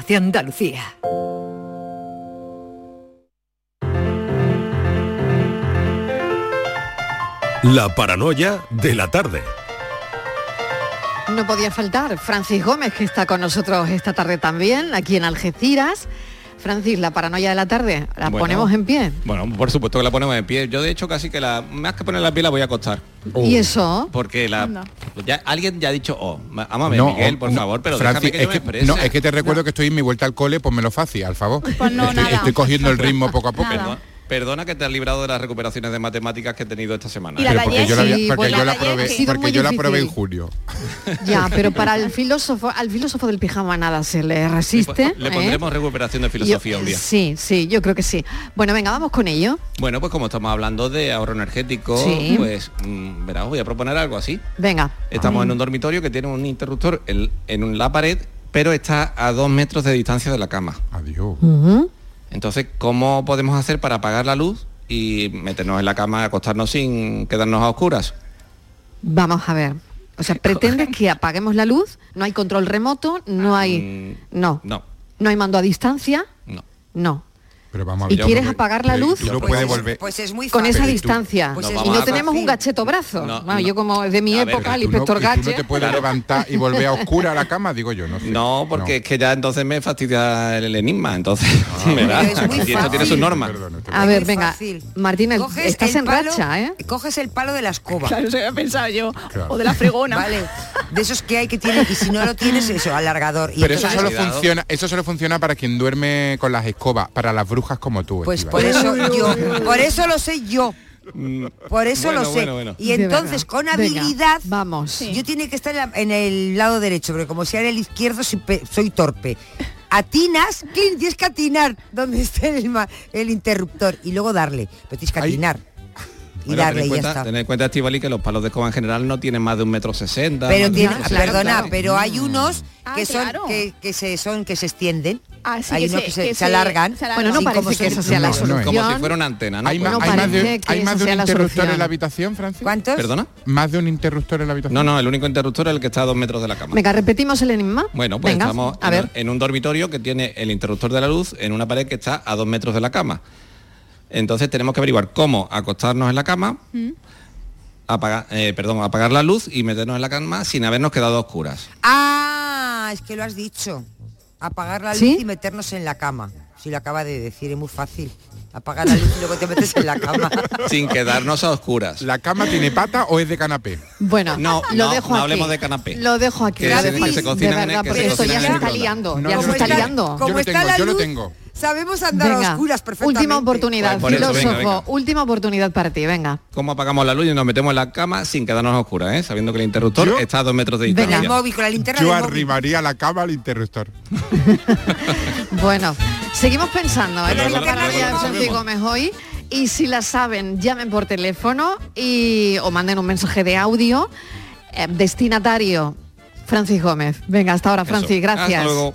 de Andalucía. La paranoia de la tarde. No podía faltar Francis Gómez, que está con nosotros esta tarde también, aquí en Algeciras. Francis, la paranoia de la tarde, ¿la Bueno. ponemos en pie? Bueno, por supuesto que la ponemos en pie. Yo de hecho casi que la más que poner la pie la voy a acostar. ¿Y eso? Porque la ya, alguien ya ha dicho, oh, ma- ámame No, Miguel, oh, por no, favor, pero Francis, déjame que es me que, no, es que te recuerdo que estoy en mi vuelta al cole, ponmelo fácil, al favor. Pues no, estoy, nada. estoy cogiendo el ritmo poco a poco. Perdona, que te has librado de las recuperaciones de matemáticas que he tenido esta semana. Porque yo la, Sí, porque pues yo la la de ayer probé, ha sido porque muy yo la probé en julio. Ya, pero para el filósofo, al filósofo del pijama nada se le resiste. Le ¿eh? pondremos recuperación de filosofía Yo- un día. Sí, sí, yo creo que sí. Bueno, venga, vamos con ello. Bueno, pues como estamos hablando de ahorro energético, Sí. pues mm, verás, voy a proponer algo así. Venga. Estamos en un dormitorio que tiene un interruptor en, en la pared, pero está a dos metros de distancia de la cama. Adiós. Entonces, ¿cómo podemos hacer para apagar la luz y meternos en la cama, acostarnos sin quedarnos a oscuras? Vamos a ver. O sea, pretendes que apaguemos la luz, no hay control remoto, no hay... No. No. No hay mando a distancia. No. No. Pero vamos a ¿Y ver. quieres apagar la luz? no puedes volver. Pues es muy Con esa distancia. Pues y vamos no tenemos un gacheto brazo. No, Bueno, no. Yo como de mi A ver, época, el no, inspector y no Gache. te puedes levantar y volver a oscura a la cama, digo yo, no sé. No, porque es que ya entonces me fastidia el enigma, entonces, Ah, verás, Pero es muy aquí esto tiene sus fácil. normas. A ver, venga, Coges estás en palo- racha, ¿eh? Coges el palo de la escoba. Claro, eso había pensado yo. Claro. O de la fregona. Vale. De esos que hay que tienen, y si no lo tienes, eso, alargador. Y Pero eso solo funciona, eso solo funciona para quien duerme con las escobas, para las brujas como tú. Pues Estíbal. por eso yo, por eso lo sé yo. Por eso Bueno, lo sé. bueno, bueno. Y entonces, con Venga, habilidad, vamos. yo tiene que estar en, el lado derecho, porque como sea en el izquierdo soy, pe- soy torpe. Atinas, Clint, tienes que atinar donde esté el, el interruptor y luego darle. Pero tienes que atinar. Y Bueno, darle y ya cuenta, está. ten en cuenta, Estivali, que los palos de escoba en general no tienen más de un metro sesenta. Pero tiene, perdona, pero hay unos Ah, que son claro. que, que se son que se extienden. Ah, sí, hay que unos se- que se, que se se- alargan. se alargan. Bueno, no parece que sea la No, no es. solución. Como si fuera una antena, ¿no? ¿Hay, más, hay más de, hay más de un interruptor solución. en la habitación, Francis? ¿Cuántos? ¿Perdona? ¿Más de un interruptor en la habitación? No, no, el único interruptor es el que está a dos metros de la cama. Venga, repetimos el enigma. Bueno, pues Venga, estamos a en, ver. en un dormitorio que tiene el interruptor de la luz en una pared que está a dos metros de la cama. Entonces tenemos que averiguar cómo acostarnos en la cama, apagar, eh, perdón, apagar la luz y meternos en la cama sin habernos quedado a oscuras. Ah, es que lo has dicho. Apagar la luz ¿Sí? y meternos en la cama. Si lo acaba de decir, es muy fácil. Apagar la luz y luego te metes en la cama. sin quedarnos a oscuras. ¿La cama tiene pata o es de canapé? Bueno, No, lo no, dejo no aquí. hablemos de canapé. Lo dejo aquí. Que lo se- dejo que se aquí. cocinan de en- verdad, que porque se esto ya se está liando. No, ya yo se lo está tengo, liando. yo Como lo está tengo, la yo lo tengo. Sabemos andar a Venga, oscuras perfectamente. última oportunidad, Pues eso, filósofo. venga, venga. Última oportunidad para ti, venga. ¿Cómo apagamos la luz y nos metemos en la cama sin quedarnos a oscuras, eh? sabiendo que el interruptor Yo- está a dos metros de distancia? el móvil, con la linterna Yo del móvil. arrimaría la cama al interruptor. Bueno, seguimos pensando ¿eh? En la lo- paranoia luego de lo Francis resolvemos. Gómez hoy. Y si la saben, llamen por teléfono y, o manden un mensaje de audio. Eh, destinatario, Francis Gómez. Venga, hasta ahora, Eso. Francis, gracias. Hasta luego.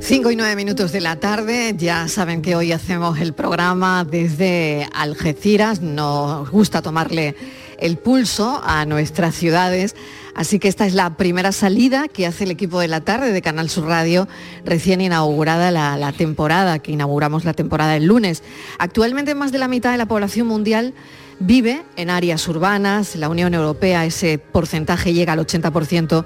5 y 9 minutos de la tarde, ya saben que hoy hacemos el programa desde Algeciras, nos gusta tomarle el pulso a nuestras ciudades, así que esta es la primera salida que hace el equipo de la tarde de Canal Sur Radio, recién inaugurada la, la temporada, que inauguramos la temporada el lunes. Actualmente más de la mitad de la población mundial vive en áreas urbanas, la Unión Europea ese porcentaje llega al 80%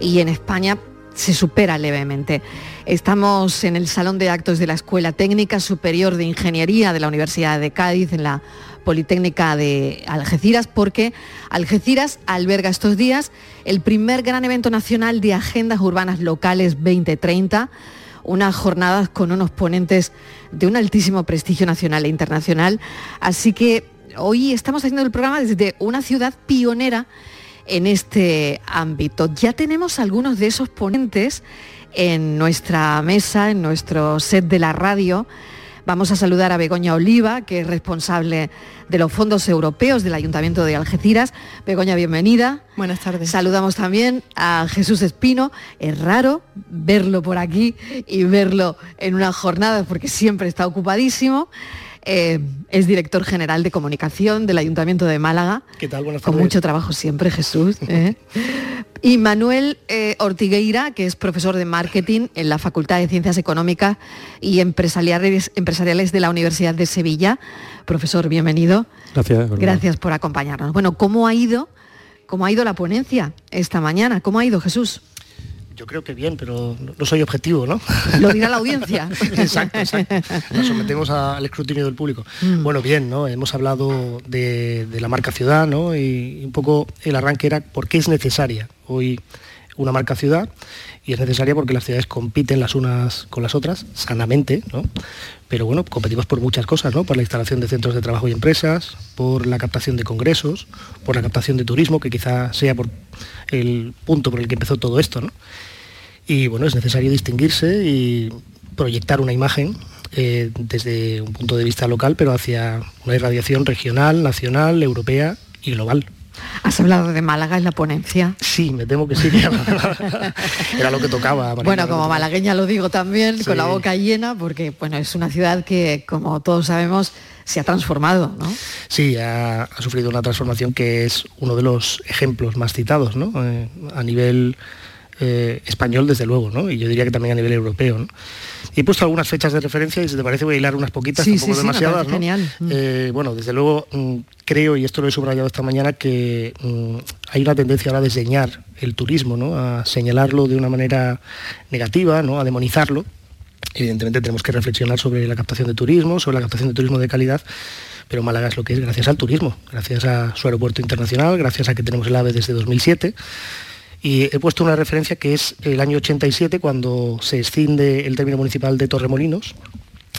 y en España se supera levemente. Estamos en el Salón de Actos de la Escuela Técnica Superior de Ingeniería de la Universidad de Cádiz, en la Politécnica de Algeciras, porque Algeciras alberga estos días el primer gran evento nacional de agendas urbanas locales 2030 unas jornadas con unos ponentes de un altísimo prestigio nacional e internacional. Así que hoy estamos haciendo el programa desde una ciudad pionera en este ámbito. Ya tenemos algunos de esos ponentes en nuestra mesa, en nuestro set de la radio. Vamos a saludar a Begoña Oliva, que es responsable de los fondos europeos del Ayuntamiento de Algeciras. Begoña, bienvenida. Buenas tardes. Saludamos también a Jesús Espino. Es raro verlo por aquí y verlo en una jornada porque siempre está ocupadísimo. Eh, es director general de comunicación del Ayuntamiento de Málaga. ¿Qué tal? Buenas Con tardes. mucho trabajo siempre, Jesús. ¿eh? Y Manuel eh, Ortigueira, que es profesor de marketing en la Facultad de Ciencias Económicas y Empresariales, Empresariales de la Universidad de Sevilla. Profesor, bienvenido. Gracias. Gracias por acompañarnos. Bueno, ¿cómo ha ido, cómo ha ido la ponencia esta mañana? ¿Cómo ha ido, Jesús? Yo creo que bien, pero no- soy objetivo, ¿no? Lo dirá la audiencia. exacto, exacto. Nos sometemos a- al escrutinio del público. Mm. Bueno, bien, ¿no? Hemos hablado de, de la marca ciudad, ¿no? Y un poco el arranque era por qué es necesaria hoy una marca ciudad y es necesaria porque las ciudades compiten las unas con las otras sanamente, ¿no? Pero bueno, competimos por muchas cosas, ¿no? Por la instalación de centros de trabajo y empresas, por la captación de congresos, por la captación de turismo, que quizá sea por el punto por el que empezó todo esto, ¿no? Y bueno, es necesario distinguirse y proyectar una imagen eh, desde un punto de vista local, pero hacia una irradiación regional, nacional, europea y global. Has hablado de Málaga en la ponencia. Sí, me temo que sí. que Era, lo que tocaba. Marina, Bueno, como malagueña lo digo también, Sí. con la boca llena, porque bueno, es una ciudad que, como todos sabemos, se ha transformado, ¿no? Sí, ha, ha sufrido una transformación que es uno de los ejemplos más citados, ¿no? Eh, a nivel eh, español, desde luego, ¿no? Y yo diría que también a nivel europeo, ¿no? Y he puesto algunas fechas de referencia y si te parece voy a hilar unas poquitas, Sí, tampoco sí, demasiadas, ¿no? genial. Mm. Eh, bueno, desde luego mm, creo, y esto lo he subrayado esta mañana, que mm, hay una tendencia ahora a desdeñar el turismo, ¿no? A señalarlo de una manera negativa, ¿no? A demonizarlo. Evidentemente tenemos que reflexionar sobre la captación de turismo, sobre la captación de turismo de calidad, pero Málaga es lo que es gracias al turismo, gracias a su aeropuerto internacional, gracias a que tenemos el AVE desde 2007. Y he puesto una referencia que es el año 87, cuando se escinde el término municipal de Torremolinos,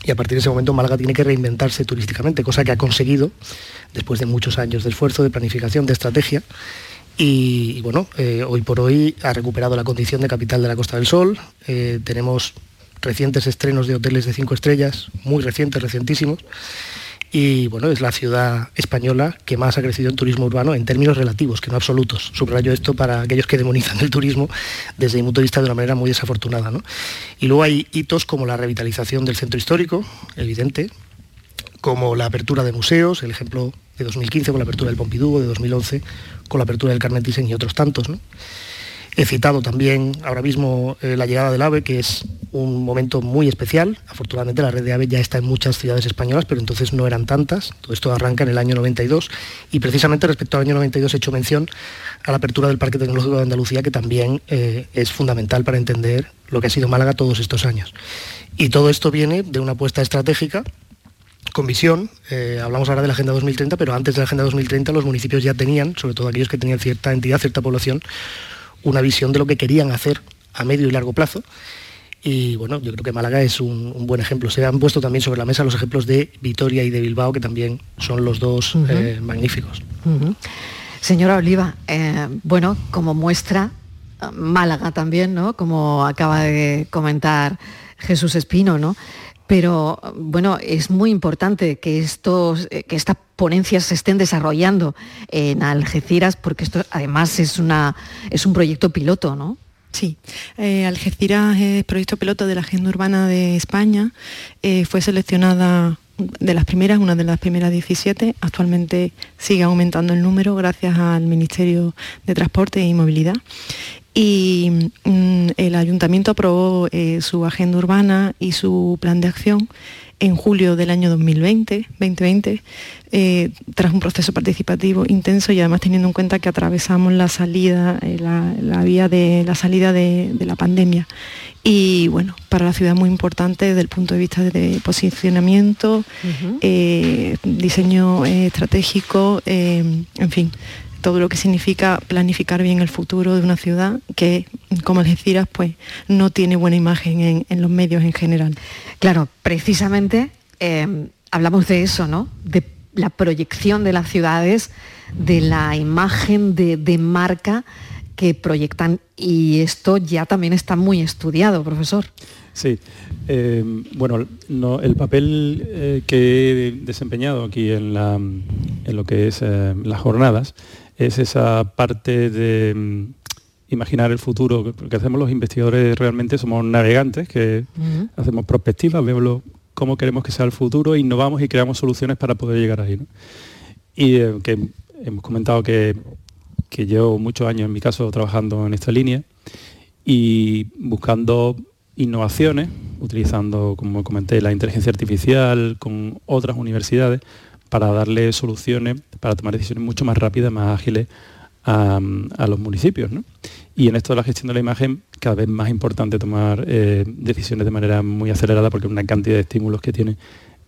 y a partir de ese momento Málaga tiene que reinventarse turísticamente, cosa que ha conseguido después de muchos años de esfuerzo, de planificación, de estrategia. Y, bueno, eh, hoy por hoy ha recuperado la condición de capital de la Costa del Sol. Eh, tenemos recientes estrenos de hoteles de cinco estrellas, muy recientes, recientísimos. Y bueno, es la ciudad española que más ha crecido en turismo urbano en términos relativos, que no absolutos. Subrayo esto para aquellos que demonizan el turismo desde mi punto de vista de una manera muy desafortunada. ¿no? Y luego hay hitos como la revitalización del centro histórico, evidente, como la apertura de museos, el ejemplo de 2015 con la apertura del Pompidou, de 2011 con la apertura del Carmen Thyssen y otros tantos. ¿no? He citado también ahora mismo eh, la llegada del AVE, que es un momento muy especial. Afortunadamente la red de AVE ya está en muchas ciudades españolas, pero entonces no eran tantas. Todo esto arranca en el año 92 y precisamente respecto al año 92 he hecho mención a la apertura del Parque Tecnológico de Andalucía, que también eh, es fundamental para entender lo que ha sido Málaga todos estos años. Y todo esto viene de una apuesta estratégica con visión. Eh, hablamos ahora de la Agenda 2030, pero antes de la Agenda 2030 los municipios ya tenían, sobre todo aquellos que tenían cierta entidad, cierta población, una visión de lo que querían hacer a medio y largo plazo. y bueno, yo creo que Málaga es un, un buen ejemplo. Se han puesto también sobre la mesa los ejemplos de Vitoria y de Bilbao, que también son los dos eh, magníficos. Señora Oliva, eh, bueno, como muestra, eh, Málaga también, ¿no? Como acaba de comentar Jesús Espino, ¿no? Pero bueno, es muy importante que estos, eh, que estas ponencias se estén desarrollando en Algeciras, porque esto además es una es un proyecto piloto, ¿no? Sí, eh, Algeciras es proyecto piloto de la Agenda Urbana de España. Eh, fue seleccionada de las primeras, una de las primeras 17. Actualmente sigue aumentando el número gracias al Ministerio de Transporte y Movilidad. Y mm, el ayuntamiento aprobó eh, su agenda urbana y su plan de acción en julio del año 2020, 2020 eh, tras un proceso participativo intenso y además teniendo en cuenta que atravesamos la salida, eh, la, la vía de la salida de, de la pandemia. Y bueno, para la ciudad muy importante desde el punto de vista de posicionamiento, eh, diseño estratégico, en fin, todo lo que significa planificar bien el futuro de una ciudad que, como Algeciras, pues no tiene buena imagen en, en los medios en general. Claro, precisamente eh, hablamos de eso, ¿no? De la proyección de las ciudades, de la imagen de, de marca que proyectan y esto ya también está muy estudiado, profesor. Sí, eh, bueno, no, el papel eh, que he desempeñado aquí en, la, en lo que es eh, las jornadas es esa parte de mm, imaginar el futuro, porque hacemos los investigadores realmente somos navegantes, que hacemos perspectivas, vemos lo- cómo queremos que sea el futuro, innovamos y creamos soluciones para poder llegar ahí. ¿no? Y eh, que hemos comentado que, que llevo muchos años en mi caso trabajando en esta línea y buscando innovaciones, utilizando, como comenté, la inteligencia artificial con otras universidades para darle soluciones, para tomar decisiones mucho más rápidas, más ágiles a, los municipios. ¿no? Y en esto de la gestión de la imagen, cada vez más importante tomar eh, decisiones de manera muy acelerada porque una cantidad de estímulos que tiene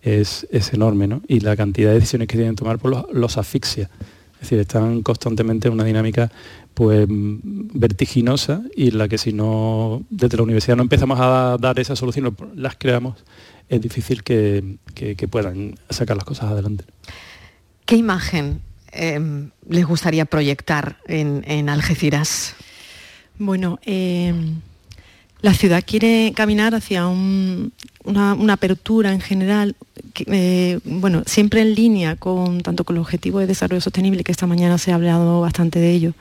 es, es enorme ¿no? y la cantidad de decisiones que tienen que tomar pues, los, los asfixia. Es decir, están constantemente en una dinámica pues vertiginosa y en la que si no desde la universidad no empezamos a dar esas soluciones, las creamos, es difícil que, que- que puedan sacar las cosas adelante. ¿Qué imagen eh, les gustaría proyectar en, en Algeciras? Bueno, eh, la ciudad quiere caminar hacia un- una, una apertura en general, que, eh, bueno, siempre en línea con tanto con los objetivos de desarrollo sostenible, que esta mañana se ha hablado bastante de ello,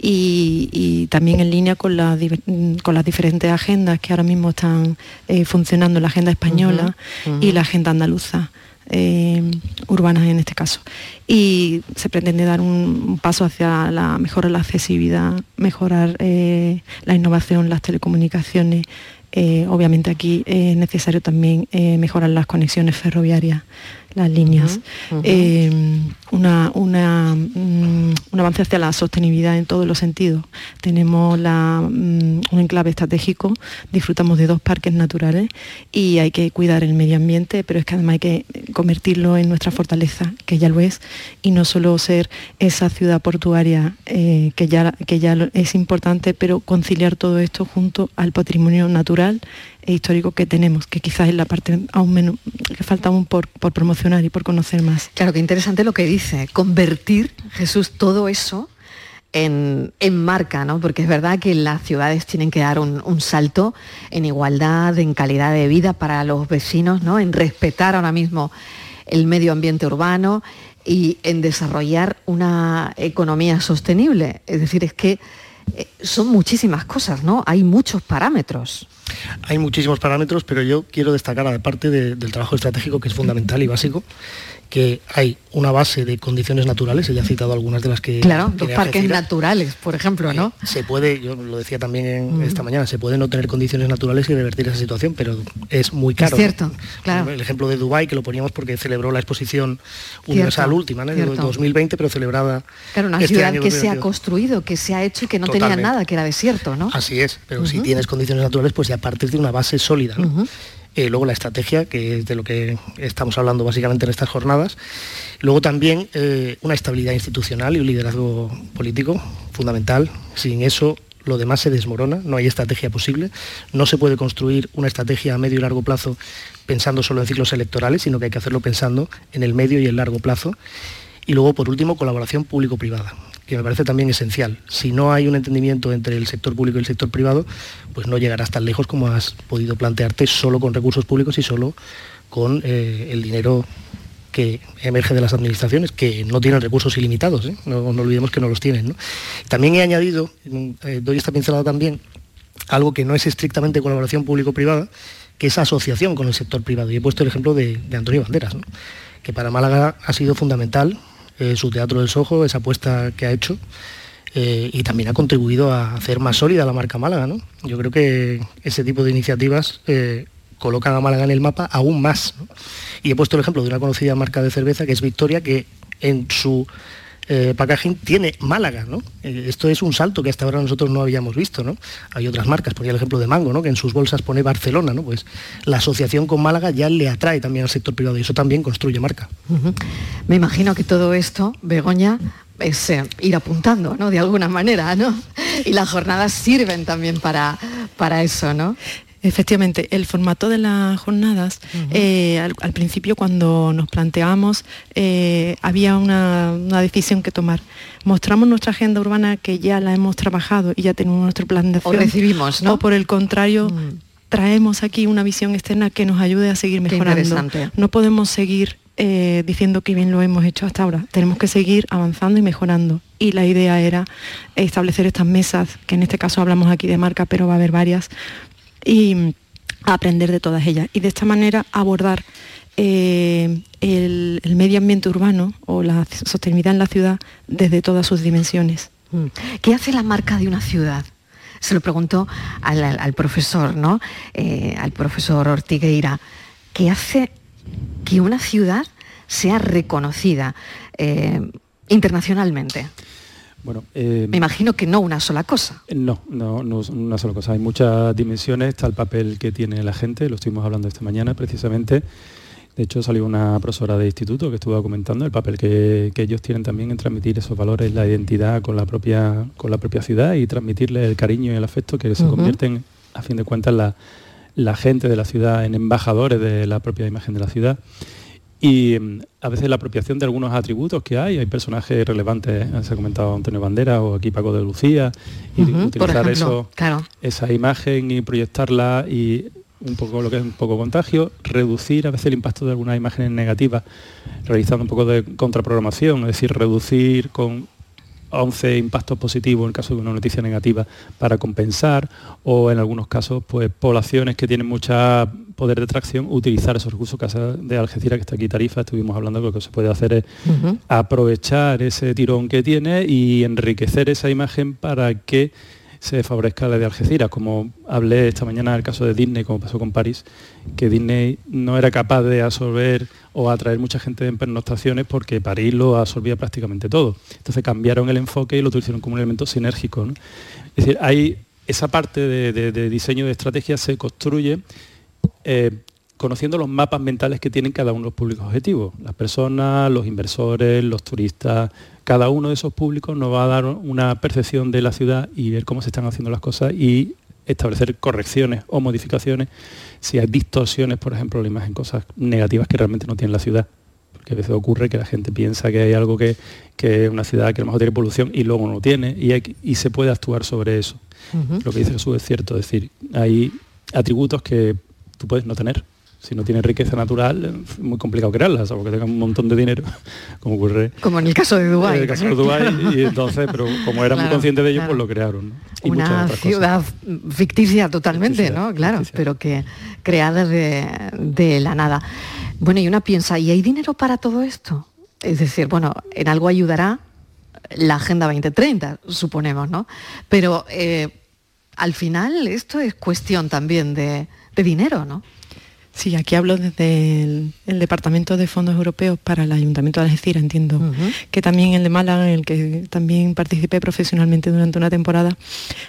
y, y también en línea con, las diver- con las diferentes agendas que ahora mismo están eh, funcionando, la agenda española y la agenda andaluza. Eh, urbanas en este caso. Y se pretende dar un, paso hacia la mejora de la accesibilidad, mejorar eh, la innovación, las telecomunicaciones. Eh, obviamente aquí es necesario también mejorar las conexiones ferroviarias, las líneas. Eh, una, una, mm, un avance hacia la sostenibilidad en todos los sentidos. Tenemos la, mm, un enclave estratégico, disfrutamos de dos parques naturales y hay que cuidar el medio ambiente, pero es que además hay que convertirlo en nuestra fortaleza, que ya lo es, y no solo ser esa ciudad portuaria eh, que, ya, que ya es importante, pero conciliar todo esto junto al patrimonio natural histórico que tenemos, que quizás es la parte aún menos, que falta aún por, por promocionar y por conocer más. Claro, qué interesante lo que dice, convertir, Jesús, todo eso en, en marca, ¿no? Porque es verdad que las ciudades tienen que dar un, un salto en igualdad, en calidad de vida para los vecinos, ¿no? En respetar ahora mismo el medio ambiente urbano y en desarrollar una economía sostenible. Es decir, es que eh, son muchísimas cosas, ¿no? Hay muchos parámetros. Hay muchísimos parámetros, pero yo quiero destacar, aparte de- del trabajo estratégico, que es fundamental y básico, que hay una base de condiciones naturales, ella ha citado algunas de las que... Claro, los parques Algeciras. naturales, por ejemplo, ¿no? Se puede, yo lo decía también en- Mm. esta mañana, se puede no tener condiciones naturales y revertir esa situación, pero es muy caro. Es cierto, ¿no? claro. El ejemplo de Dubái, que lo poníamos porque celebró la exposición universal Cierto, última, ¿no? cierto. 2020, pero celebrada Claro, una este ciudad año que se ha 2022. construido, que se ha hecho y que no tenía nada, que era desierto, ¿no? Así es, pero si tienes condiciones naturales, pues ya partes de una base sólida. Eh, luego la estrategia, que es de lo que estamos hablando básicamente en estas jornadas. Luego también eh, una estabilidad institucional y un liderazgo político fundamental. Sin eso lo demás se desmorona, no hay estrategia posible, no se puede construir una estrategia a medio y largo plazo pensando solo en ciclos electorales, sino que hay que hacerlo pensando en el medio y el largo plazo. Y luego, por último, colaboración público-privada, que me parece también esencial. Si no hay un entendimiento entre el sector público y el sector privado, pues no llegarás tan lejos como has podido plantearte solo con recursos públicos y solo con eh, el dinero que emerge de las administraciones, que no tienen recursos ilimitados, ¿eh? no, olvidemos que no los tienen. También he añadido, eh, doy esta pincelada también, algo que no es estrictamente colaboración público-privada, que es asociación con el sector privado. Y he puesto el ejemplo de, Antonio Banderas, que para Málaga ha sido fundamental eh, su Teatro del Sojo, esa apuesta que ha hecho, eh, y también ha contribuido a hacer más sólida la marca Málaga. ¿no? Yo creo que ese tipo de iniciativas eh, colocan a Málaga en el mapa aún más. Y he puesto el ejemplo de una conocida marca de cerveza que es Victoria, que en su eh, packaging tiene Málaga, ¿no? Eh, esto es un salto que hasta ahora nosotros no habíamos visto, ¿no? Hay otras marcas, ponía el ejemplo de Mango, ¿no? Que en sus bolsas pone Barcelona, ¿no? Pues la asociación con Málaga ya le atrae también al sector privado y eso también construye marca. Me imagino que todo esto, Begoña, es eh, ir apuntando, ¿no? De alguna manera, ¿no? Y las jornadas sirven también para, para eso, ¿no? Efectivamente, el formato de las jornadas, uh -huh. eh, al, al, principio cuando nos planteamos, eh, había una, una, decisión que tomar. Mostramos nuestra agenda urbana que ya la hemos trabajado y ya tenemos nuestro plan de acción. O recibimos, ¿no? O por el contrario, mm. traemos aquí una visión externa que nos ayude a seguir mejorando. No podemos seguir eh, diciendo que bien lo hemos hecho hasta ahora. Tenemos que seguir avanzando y mejorando. Y la idea era establecer estas mesas, que en este caso hablamos aquí de marca, pero va a haber varias, y aprender de todas ellas. Y de esta manera abordar eh, el, el, medio ambiente urbano o la sostenibilidad en la ciudad desde todas sus dimensiones. Mm. ¿Qué hace la marca de una ciudad? Se lo preguntó al, al, al profesor, ¿no? Eh, al profesor Ortigueira. ¿Qué hace que una ciudad sea reconocida eh, internacionalmente? Bueno, eh, me imagino que no una sola cosa. No, no, no una sola cosa. Hay muchas dimensiones. Está el papel que tiene la gente. Lo estuvimos hablando esta mañana precisamente. De hecho, salió una profesora de instituto que estuvo comentando el papel que, que, ellos tienen también en transmitir esos valores, la identidad con la propia, con la propia ciudad y transmitirle el cariño y el afecto que se uh -huh. convierten, a fin de cuentas, la, la gente de la ciudad en embajadores de la propia imagen de la ciudad y mm, a veces la apropiación de algunos atributos que hay, hay personajes relevantes, se ha comentado Antonio Bandera o aquí Paco de Lucía, y uh -huh, utilizar eso, claro. esa imagen y proyectarla y un poco lo que es un poco contagio, reducir a veces el impacto de algunas imágenes negativas, realizando un poco de contraprogramación, es decir, reducir con 11 impactos positivos en caso de una noticia negativa para compensar o en algunos casos pues poblaciones que tienen mucha poder de tracción utilizar esos recursos casa de Algeciras que está aquí Tarifa estuvimos hablando que lo que se puede hacer es uh -huh. aprovechar ese tirón que tiene y enriquecer esa imagen para que se favorezca la de Algeciras, como hablé esta mañana del caso de Disney, como pasó con París, que Disney no era capaz de absorber o atraer mucha gente en pernoctaciones porque París lo absorbía prácticamente todo. Entonces cambiaron el enfoque y lo utilizaron como un elemento sinérgico. Es decir, hay esa parte de diseño de estrategia se construye eh, conociendo los mapas mentales que tienen cada uno de los públicos objetivos. Las personas, los inversores, los turistas, cada uno de esos públicos nos va a dar una percepción de la ciudad y ver cómo se están haciendo las cosas y establecer correcciones o modificaciones si hay distorsiones, por ejemplo, la imagen, cosas negativas que realmente no tiene la ciudad. Porque a veces ocurre que la gente piensa que hay algo que, que es una ciudad que a lo mejor tiene polución y luego no tiene y, hay, y se puede actuar sobre eso. Uh -huh. Lo que dice Jesús es cierto, es decir, hay atributos que tú puedes no tener, si no tiene riqueza natural, es muy complicado crearla, porque tengan un montón de dinero, como ocurre. Como en el caso de Dubái. En el caso de Dubái, y entonces, pero como eran claro, muy conscientes de ello, claro. pues lo crearon. ¿no? Y Una ciudad cosas. ficticia totalmente, ficticia, ¿no? Claro, ficticia. pero que creada de, de la nada. Bueno, y una piensa, ¿y hay dinero para todo esto? Es decir, bueno, en algo ayudará la Agenda 2030, suponemos, ¿no? Pero eh, al final esto es cuestión también de, de dinero, ¿no? Sí, aquí hablo desde el, el, Departamento de Fondos Europeos para el Ayuntamiento de Algeciras, entiendo, uh -huh. que también el de Málaga, en el que también participé profesionalmente durante una temporada,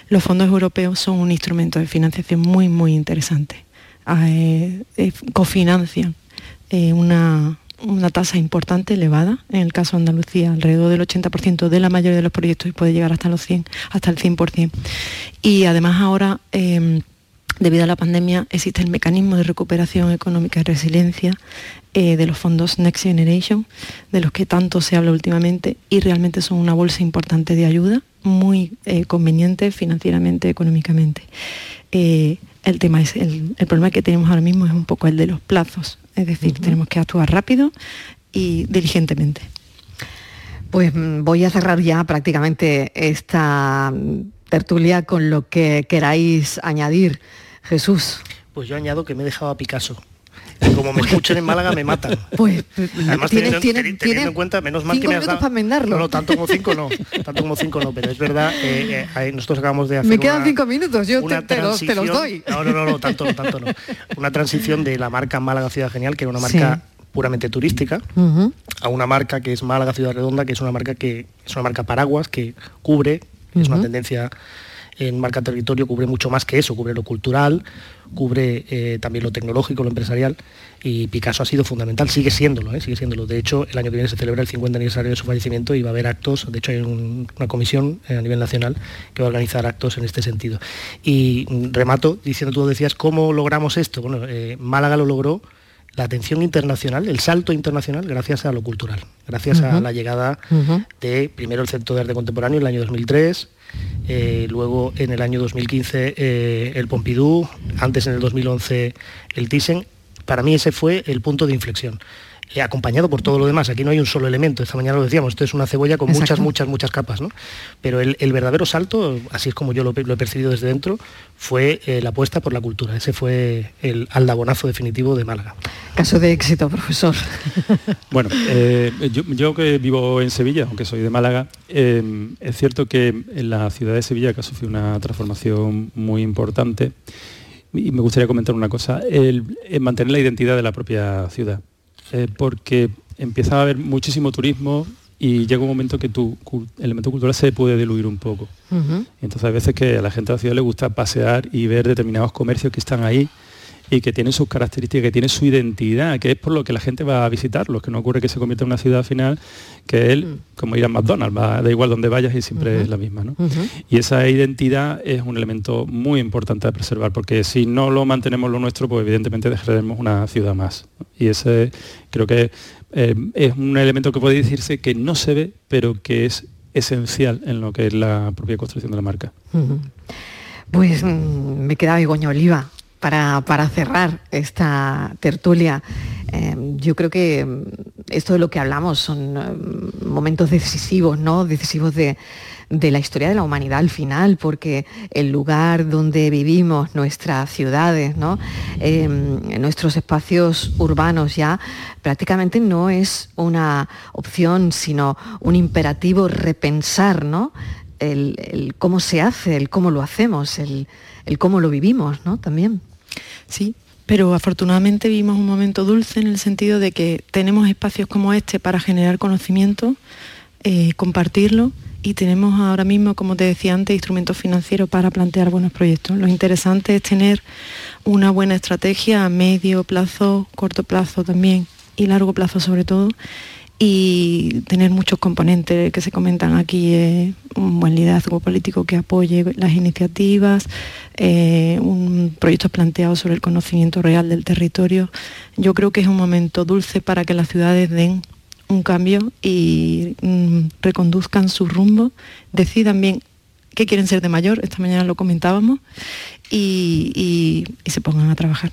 los fondos europeos son un instrumento de financiación muy, muy interesante. Eh, eh, cofinancian eh, una, una tasa importante, elevada, en el caso de Andalucía, alrededor del 80% de la mayoría de los proyectos y puede llegar hasta los 100, hasta el 100%. Y además ahora, em, debido a la pandemia, existe el mecanismo de recuperación económica y resiliencia eh, de los fondos Next Generation, de los que tanto se habla últimamente, y realmente son una bolsa importante de ayuda, muy eh, conveniente financieramente, económicamente. Eh, el tema es, el, problema que tenemos ahora mismo es un poco el de los plazos, es decir, tenemos que actuar rápido y diligentemente. Pues mm, voy a cerrar ya prácticamente esta tertulia con lo que queráis añadir. Jesús. Pues yo añado que me he dejado a Picasso como me escuchen en Málaga me matan. Pues además teniendo, en cuenta, menos mal que me has dado. Para no, no, tanto como cinco no, tanto como cinco no, pero es verdad, eh, eh, nosotros acabamos de hacer. Me quedan cinco minutos, yo te, los, doy. No, no, no, tanto no, tanto no. Una transición de la marca Málaga Ciudad Genial, que era una marca puramente turística, a una marca que es Málaga Ciudad Redonda, que es una marca que es una marca paraguas que cubre, es una tendencia en marca territorio cubre mucho más que eso, cubre lo cultural, cubre eh, también lo tecnológico, lo empresarial, y Picasso ha sido fundamental, sigue siéndolo, ¿eh? sigue siéndolo. De hecho, el año que viene se celebra el 50 aniversario de su fallecimiento y va a haber actos, de hecho hay una comisión eh, a nivel nacional que va a organizar actos en este sentido. Y remato diciendo, tú decías, ¿cómo logramos esto? Bueno, Málaga lo logró la atención internacional, el salto internacional, gracias a lo cultural, gracias a la llegada de primero el Centro de Arte Contemporáneo en el año 2003, eh, luego en el año 2015 eh, el Pompidou, antes en el 2011 el Thyssen. Para mí ese fue el punto de inflexión. Eh, acompañado por todo lo demás. Aquí no hay un solo elemento, esta mañana lo decíamos, esto es una cebolla con muchas, muchas, muchas capas, ¿no? Pero el, verdadero salto, así es como yo lo, he percibido desde dentro, fue la apuesta por la cultura. Ese fue el aldabonazo definitivo de Málaga. Caso de éxito, profesor. Bueno, yo, que vivo en Sevilla, aunque soy de Málaga, es cierto que en la ciudad de Sevilla que ha sufrido una transformación muy importante y me gustaría comentar una cosa, el mantener la identidad de la propia ciudad. Eh, porque empieza a haber muchísimo turismo y llega un momento que tu elemento cultural se puede diluir un poco. Entonces hay veces que a la gente de la ciudad le gusta pasear y ver determinados comercios que están ahí y que tienen sus características, que tienen su identidad, que es por lo que la gente va a visitarlos, que no ocurre que se convierta en una ciudad final, que él, mm. como ir a McDonald's, da igual donde vayas y siempre es la misma. Y esa identidad es un elemento muy importante de preservar, porque si no lo mantenemos lo nuestro, pues evidentemente dejaremos una ciudad más. Y ese creo que eh, es un elemento que puede decirse que no se ve, pero que es esencial en lo que es la propia construcción de la marca. Pues mm, me queda Begoña Oliva para, cerrar esta tertulia, em, yo creo que em, esto de lo que hablamos son em, momentos decisivos, ¿no? Decisivos de, la historia de la humanidad al final, porque el lugar donde vivimos, nuestras ciudades, ¿no? nuestros espacios urbanos ya prácticamente no es una opción, sino un imperativo repensar, ¿no? El, cómo se hace, el cómo lo hacemos, el, cómo lo vivimos, ¿no? También. Sí, pero afortunadamente vivimos un momento dulce en el sentido de que tenemos espacios como este para generar conocimiento, eh, compartirlo y tenemos ahora mismo, como te decía antes, instrumentos financieros para plantear buenos proyectos. Lo interesante es tener una buena estrategia a medio plazo, corto plazo también y largo plazo sobre todo y tener muchos componentes que se comentan aquí, eh, un buen liderazgo político que apoye las iniciativas, eh, un proyecto planteado sobre el conocimiento real del territorio. Yo creo que es un momento dulce para que las ciudades den un cambio y mm, reconduzcan su rumbo, decidan bien qué quieren ser de mayor, esta mañana lo comentábamos, y se pongan a trabajar.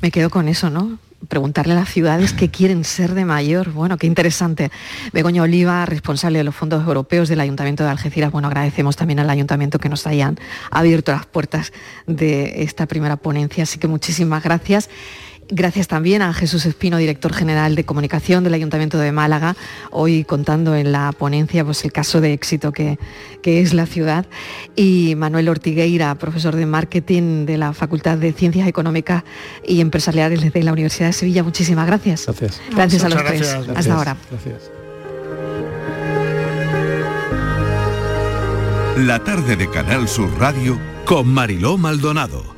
Me quedo con eso, ¿no? Preguntarle a las ciudades qué quieren ser de mayor. Bueno, qué interesante. Begoña Oliva, responsable de los fondos europeos del Ayuntamiento de Algeciras. Bueno, agradecemos también al Ayuntamiento que nos hayan abierto las puertas de esta primera ponencia. Así que muchísimas gracias. Gracias también a Jesús Espino, director general de comunicación del Ayuntamiento de Málaga, hoy contando en la ponencia pues, el caso de éxito que, que es la ciudad, y Manuel Ortigueira, profesor de marketing de la Facultad de Ciencias Económicas y Empresariales de la Universidad de Sevilla. Muchísimas gracias. Gracias. Gracias a los tres. Hasta ahora. Gracias. La tarde de Canal Sur Radio con Mariló Maldonado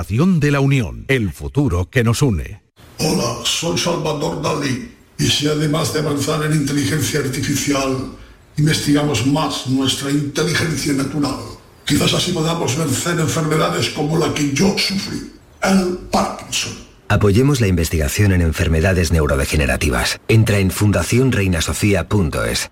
de la Unión, el futuro que nos une. Hola, soy Salvador Dalí. Y si además de avanzar en inteligencia artificial, investigamos más nuestra inteligencia natural, quizás así podamos vencer enfermedades como la que yo sufrí, el Parkinson. Apoyemos la investigación en enfermedades neurodegenerativas. Entra en fundacionreinasofía.es.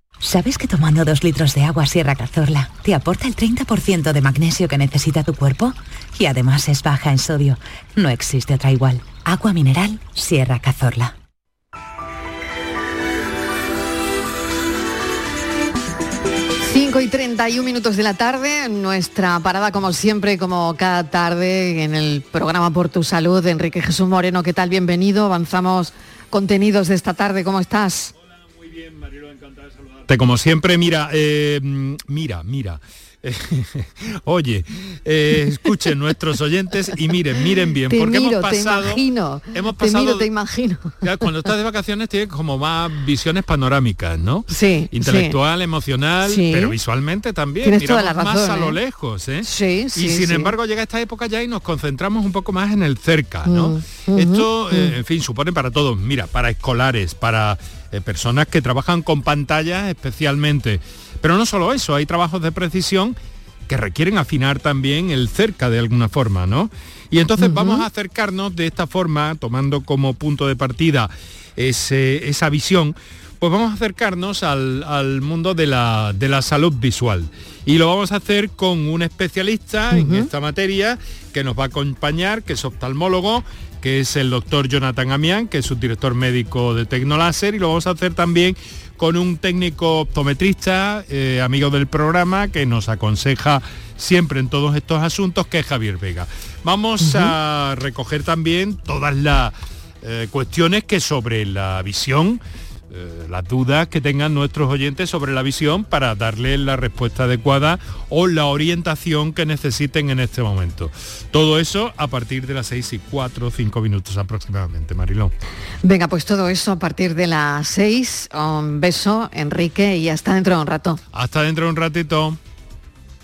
¿Sabes que tomando dos litros de agua Sierra Cazorla te aporta el 30% de magnesio que necesita tu cuerpo? Y además es baja en sodio. No existe otra igual. Agua mineral Sierra Cazorla. Cinco y 31 minutos de la tarde, nuestra parada como siempre, como cada tarde en el programa Por tu Salud, Enrique Jesús Moreno, ¿qué tal? Bienvenido, avanzamos contenidos de esta tarde, ¿cómo estás? Como siempre, mira, eh, mira, mira. Oye, eh, escuchen nuestros oyentes y miren, miren bien, Te porque miro, hemos pasado, te imagino, hemos te pasado, miro, te imagino. ya cuando estás de vacaciones tienes como más visiones panorámicas, ¿no? Sí, Intelectual, sí. emocional, Sí. pero visualmente también. Tienes toda más a lo ¿eh? lejos, ¿eh? Sí, y sí, sin sí. embargo llega esta época ya y nos concentramos un poco más en el cerca, ¿no? Mm, Esto, eh, mm. en fin, supone para todos, mira, para escolares, para eh, personas que trabajan con pantallas especialmente. Pero no solo eso, hay trabajos de precisión que requieren afinar también el cerca de alguna forma, ¿no? Y entonces vamos a acercarnos de esta forma, tomando como punto de partida ese- esa visión, pues vamos a acercarnos al, al mundo de la, de la salud visual. Y lo vamos a hacer con un especialista en esta materia que nos va a acompañar, que es oftalmólogo, que es el doctor Jonathan Amián, que es subdirector médico de Tecnoláser, y lo vamos a hacer también con un técnico optometrista, eh, amigo del programa, que nos aconseja siempre en todos estos asuntos, que es Javier Vega. Vamos a recoger también todas las eh, cuestiones que sobre la visión, eh, las dudas que tengan nuestros oyentes sobre la visión para darle la respuesta adecuada o la orientación que necesiten en este momento. Todo eso a partir de las 6 y 4 o 5 minutos aproximadamente, Marilón. Venga, pues todo eso a partir de las 6. Un beso, Enrique, y hasta dentro de un rato. Hasta dentro de un ratito.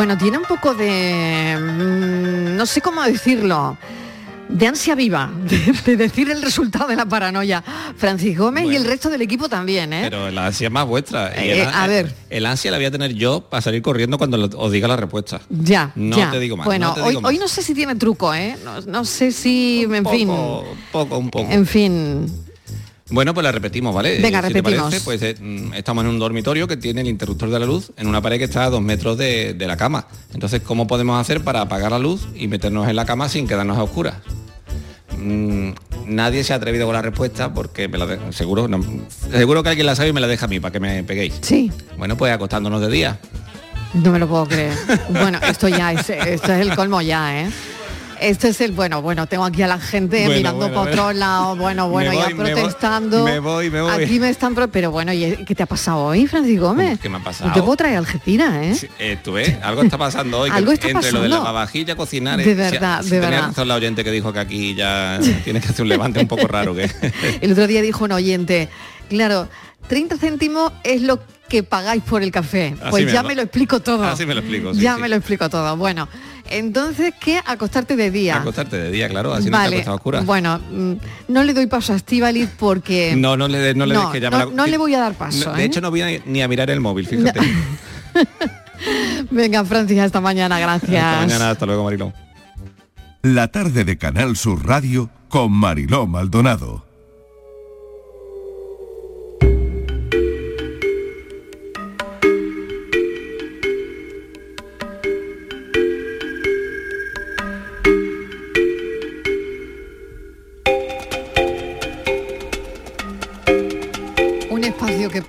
Bueno, tiene un poco de... mm, no sé cómo decirlo. de ansia viva, de, decir el resultado de la paranoia. Francis Gómez y el resto del equipo también, ¿eh? Pero la ansia es más vuestra. Eh, a ver. El ansia la voy a tener yo para salir corriendo cuando os diga la respuesta. Ya, No ya. te digo más. Bueno, no te hoy, digo más. hoy no sé si tiene truco, ¿eh? No, no sé si, en fin, Un poco, un poco. en fin. Bueno, pues la repetimos, ¿vale? Venga, Si te repetimos. parece, pues eh, mm, estamos en un dormitorio que tiene el interruptor de la luz en una pared que está a dos metros de, de la cama. Entonces, ¿cómo podemos hacer para apagar la luz y meternos en la cama sin quedarnos a oscuras? Mm, nadie se ha atrevido con la respuesta porque me la de- seguro, no- seguro que alguien la sabe y me la deja a mí para que me peguéis. Sí. Bueno, pues acostándonos de día. No me lo puedo creer. Bueno, esto ya es, esto es el colmo ya, ¿eh? Este es el bueno, bueno, tengo aquí a la gente Bueno, mirando bueno, para otro lado, bueno, bueno, ya voy, me voy, protestando. me voy, me voy. Aquí me están pro- pero bueno, ¿y qué te ha pasado hoy, Francis Gómez? ¿Qué me ha No pasado? te puedo traer a Algeciras, ¿eh? Eh, tú ves, algo está pasando hoy. Algo está entre lo de la pasando. lavavajilla, cocinar. De eh, si- verdad, si de tenía verdad. razón la oyente que dijo que aquí ya tienes que hacer un levante un poco raro. que El otro día dijo un oyente, claro, 30 céntimos es lo que pagáis por el café. Así Pues me ya lo- me lo explico todo. Así me lo explico, sí, ya sí. me lo explico todo. Bueno, entonces, ¿qué? Acostarte de día. Acostarte de día, claro, así no te vale, acostas a oscuras. bueno, mm, no le doy paso a Estivaliz porque... No, no le, no le no, des que ya no- la- no le voy a dar paso. No, De ¿eh? hecho, no voy a- ni a mirar el móvil, fíjate. Venga, Francis, hasta mañana, gracias. Hasta mañana, hasta luego, Marilón. La tarde de Canal Sur Radio con Mariló Maldonado.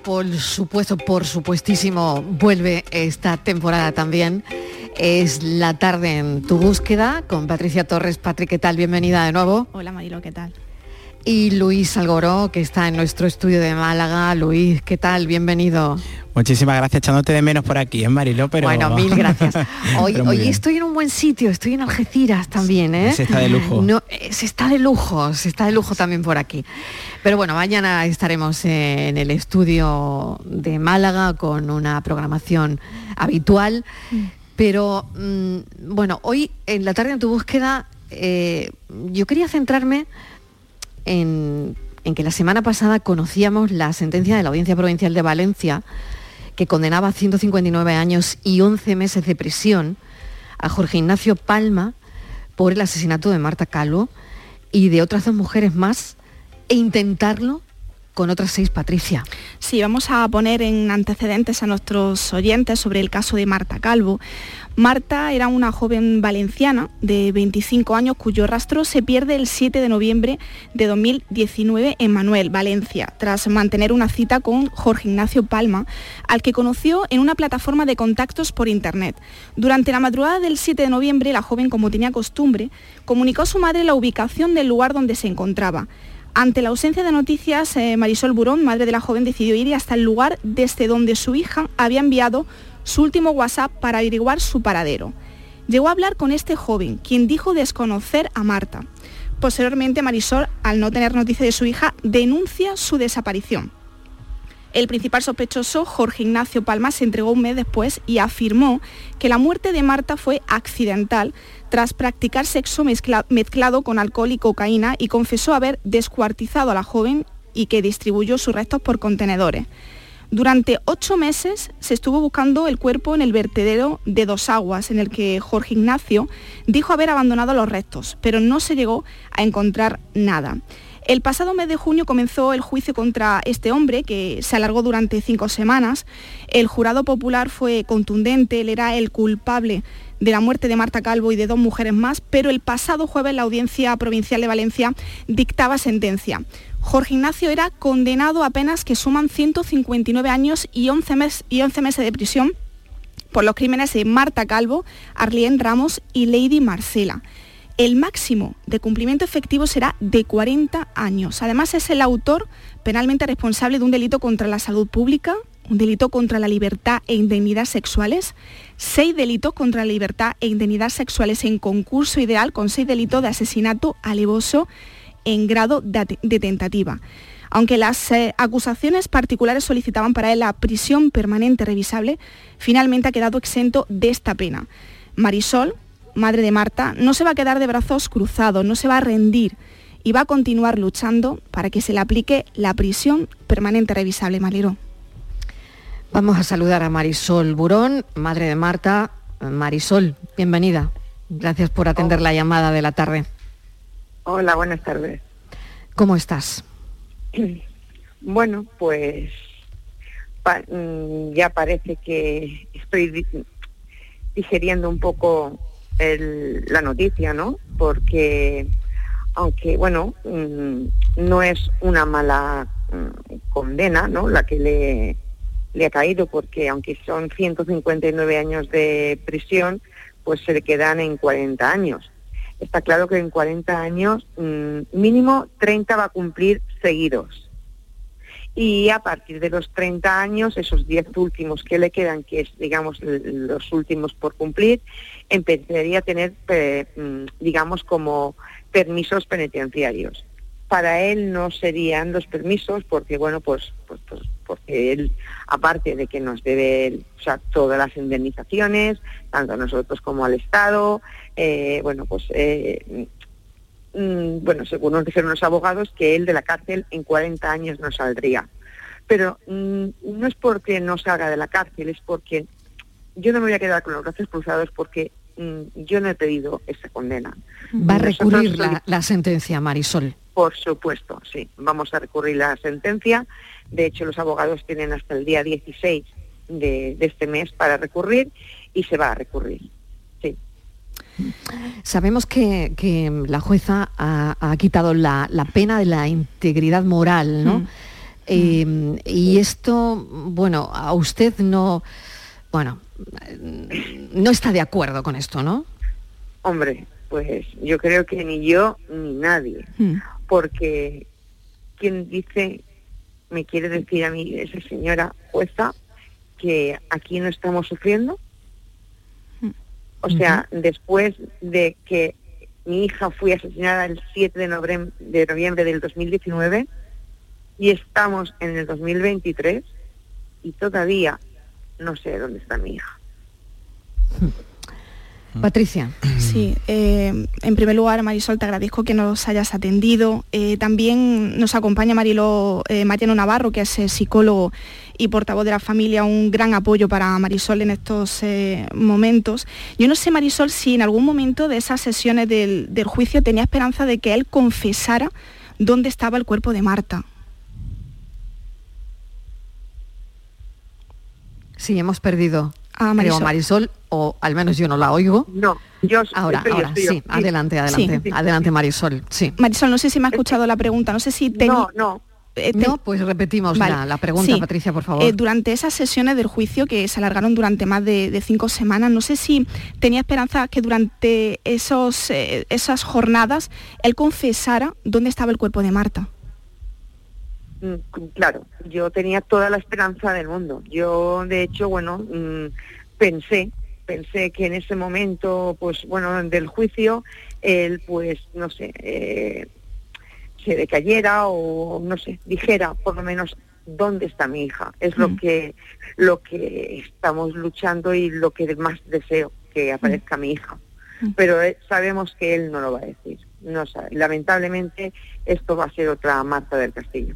Por supuesto, por supuestísimo, vuelve esta temporada también. Es la tarde en tu búsqueda con Patricia Torres. Patrick, ¿qué tal? Bienvenida de nuevo. Hola Marilo, ¿qué tal? Y Luis Algoró, que está en nuestro estudio de Málaga. Luis, ¿qué tal? Bienvenido. Muchísimas gracias, echándote de menos por aquí, en Mariló, pero... Bueno, mil gracias. Hoy, bien. estoy en un buen sitio, estoy en Algeciras también, ¿eh? Se está de lujo. No, eh, se está de lujo, se está de lujo también por aquí. Pero bueno, mañana estaremos en el estudio de Málaga con una programación habitual. Pero mm, bueno, hoy en la tarde en tu búsqueda, eh, yo quería centrarme en, que la semana pasada conocíamos la sentencia de la Audiencia Provincial de Valencia que condenaba a 159 años y 11 meses de prisión a Jorge Ignacio Palma por el asesinato de Marta Calvo y de otras dos mujeres más e intentarlo con otras seis, Patricia. Sí, vamos a poner en antecedentes a nuestros oyentes sobre el caso de Marta Calvo. Marta era una joven valenciana de 25 años cuyo rastro se pierde el 7 de noviembre de 2019 en Manuel, Valencia, tras mantener una cita con Jorge Ignacio Palma, al que conoció en una plataforma de contactos por Internet. Durante la madrugada del 7 de noviembre, la joven, como tenía costumbre, comunicó a su madre la ubicación del lugar donde se encontraba. Ante la ausencia de noticias, eh, Marisol Burón, madre de la joven, decidió ir hasta el lugar desde donde su hija había enviado su último WhatsApp para averiguar su paradero. Llegó a hablar con este joven, quien dijo desconocer a Marta. Posteriormente, Marisol, al no tener noticia de su hija, denuncia su desaparición. El principal sospechoso, Jorge Ignacio Palma, se entregó un mes después y afirmó que la muerte de Marta fue accidental tras practicar sexo mezcla- mezclado con alcohol y cocaína y confesó haber descuartizado a la joven y que distribuyó sus restos por contenedores. Durante ocho meses se estuvo buscando el cuerpo en el vertedero de Dos Aguas, en el que Jorge Ignacio dijo haber abandonado los restos, pero no se llegó a encontrar nada. El pasado mes de junio comenzó el juicio contra este hombre, que se alargó durante cinco semanas. El jurado popular fue contundente, él era el culpable de la muerte de Marta Calvo y de dos mujeres más, pero el pasado jueves la Audiencia Provincial de Valencia dictaba sentencia. Jorge Ignacio era condenado a penas que suman 159 años y 11, mes- y 11 meses de prisión por los crímenes de Marta Calvo, Arlene Ramos y Lady Marcela. El máximo de cumplimiento efectivo será de 40 años. Además es el autor penalmente responsable de un delito contra la salud pública, un delito contra la libertad e indemnidad sexuales, seis delitos contra la libertad e indemnidad sexuales en concurso ideal con seis delitos de asesinato alevoso en grado de, tentativa. Aunque las eh, acusaciones particulares solicitaban para él la prisión permanente revisable, finalmente ha quedado exento de esta pena. Marisol, madre de Marta, no se va a quedar de brazos cruzados, no se va a rendir y va a continuar luchando para que se le aplique la prisión permanente revisable, Maliro. Vamos a saludar a Marisol Burón, madre de Marta. Marisol, bienvenida. Gracias por atender la llamada de la tarde. Hola, buenas tardes. ¿Cómo estás? Bueno, pues mm, ya parece que estoy digeriendo un poco la noticia, ¿no? Porque aunque, bueno, mm, no es una mala mm, condena, ¿no? La que le, le ha caído, porque aunque son 159 años de prisión, pues se le quedan en 40 años. Está claro que en 40 años mm, mínimo 30 va a cumplir seguidos. Y a partir de los 30 años, esos 10 últimos que le quedan, que es, digamos, los últimos por cumplir, empezaría a tener, eh, digamos, como permisos penitenciarios. Para él no serían los permisos porque, bueno, pues, pues, pues porque él, aparte de que nos debe todas las indemnizaciones, tanto a nosotros como al Estado, eh, bueno, pues, eh, mm, bueno, según nos dijeron los abogados, que él de la cárcel en 40 años no saldría. Pero mm, no es porque no salga de la cárcel, es porque yo no me voy a quedar con los brazos cruzados porque Mm, yo no he pedido esa condena. ¿Va a recurrir la, sentencia, Marisol? Por supuesto, sí. Vamos a recurrir la sentencia. De hecho, los abogados tienen hasta el día 16 de, este mes para recurrir y se va a recurrir. Sí. Sabemos que, la jueza ha, quitado la, pena de la integridad moral, ¿no? Mm. Eh, y esto, bueno, a usted no, bueno, no está de acuerdo con esto, ¿no? Hombre, pues yo creo que ni yo ni nadie, hmm. Porque quien dice, me quiere decir a mí, esa señora jueza, que aquí no estamos sufriendo. O sea, después de que mi hija fue asesinada el 7 de noviembre, de noviembre del 2019 y estamos en el 2023 y todavía no sé dónde está mi hija. Patricia. Sí, eh, en primer lugar, Marisol, te agradezco que nos hayas atendido. Eh, también nos acompaña Marilo, eh, Mariano Navarro, que es psicólogo y portavoz de la familia, un gran apoyo para Marisol en estos momentos. Yo no sé, Marisol, si en algún momento de esas sesiones del, del juicio tenía esperanza de que él confesara dónde estaba el cuerpo de Marta. Sí, hemos perdido a Marisol. Marisol, o al menos yo no la oigo. No, yo ahora, ahora, sí, adelante, adelante, adelante Marisol, sí. Marisol, no sé si me ha escuchado la pregunta, no sé si tenía... No, no. Eh, no, pues repetimos la, pregunta, Patricia, por favor. Eh, durante esas sesiones del juicio que se alargaron durante más de, cinco semanas, no sé si tenía esperanza que durante esos, eh, esas jornadas él confesara dónde estaba el cuerpo de Marta. Mm, claro, yo tenía toda la esperanza del mundo. Yo, de hecho, bueno, mm, pensé, pensé que en ese momento, pues bueno, del juicio, él, pues, no sé, eh, se decayera o, no sé, dijera por lo menos dónde está mi hija. Es lo mm. que lo que estamos luchando y lo que más deseo que aparezca mi hija. Pero eh, sabemos que él no lo va a decir. No Lamentablemente esto va a ser otra Marta del Castillo.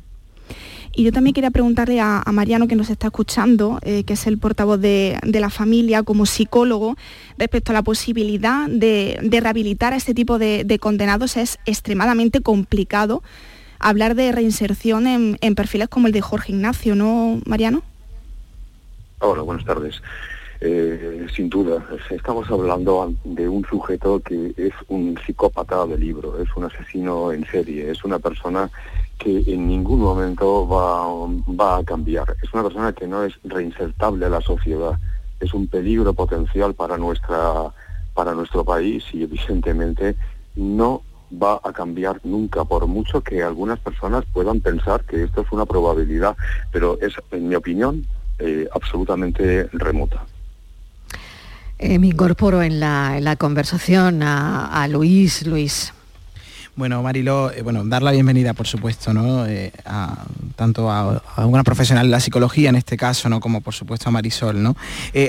Y yo también quería preguntarle a, Mariano, que nos está escuchando, eh, que es el portavoz de, la familia como psicólogo, respecto a la posibilidad de, rehabilitar a este tipo de, condenados. Es extremadamente complicado hablar de reinserción en, perfiles como el de Jorge Ignacio, ¿no, Mariano? Hola, buenas tardes. Eh, sin duda, estamos hablando de un sujeto que es un psicópata de libro, es un asesino en serie, es una persona que en ningún momento va, a cambiar. Es una persona que no es reinsertable a la sociedad. Es un peligro potencial para, nuestra, para nuestro país y evidentemente no va a cambiar nunca, por mucho que algunas personas puedan pensar que esto es una probabilidad, pero es, en mi opinión, eh, absolutamente remota. Eh, me incorporo en la, conversación a, Luis. Luis, Bueno, Marilo, eh, bueno, dar la bienvenida, por supuesto, ¿no? Eh, a, tanto a, una profesional de la psicología en este caso, ¿no? Como por supuesto a Marisol, ¿no?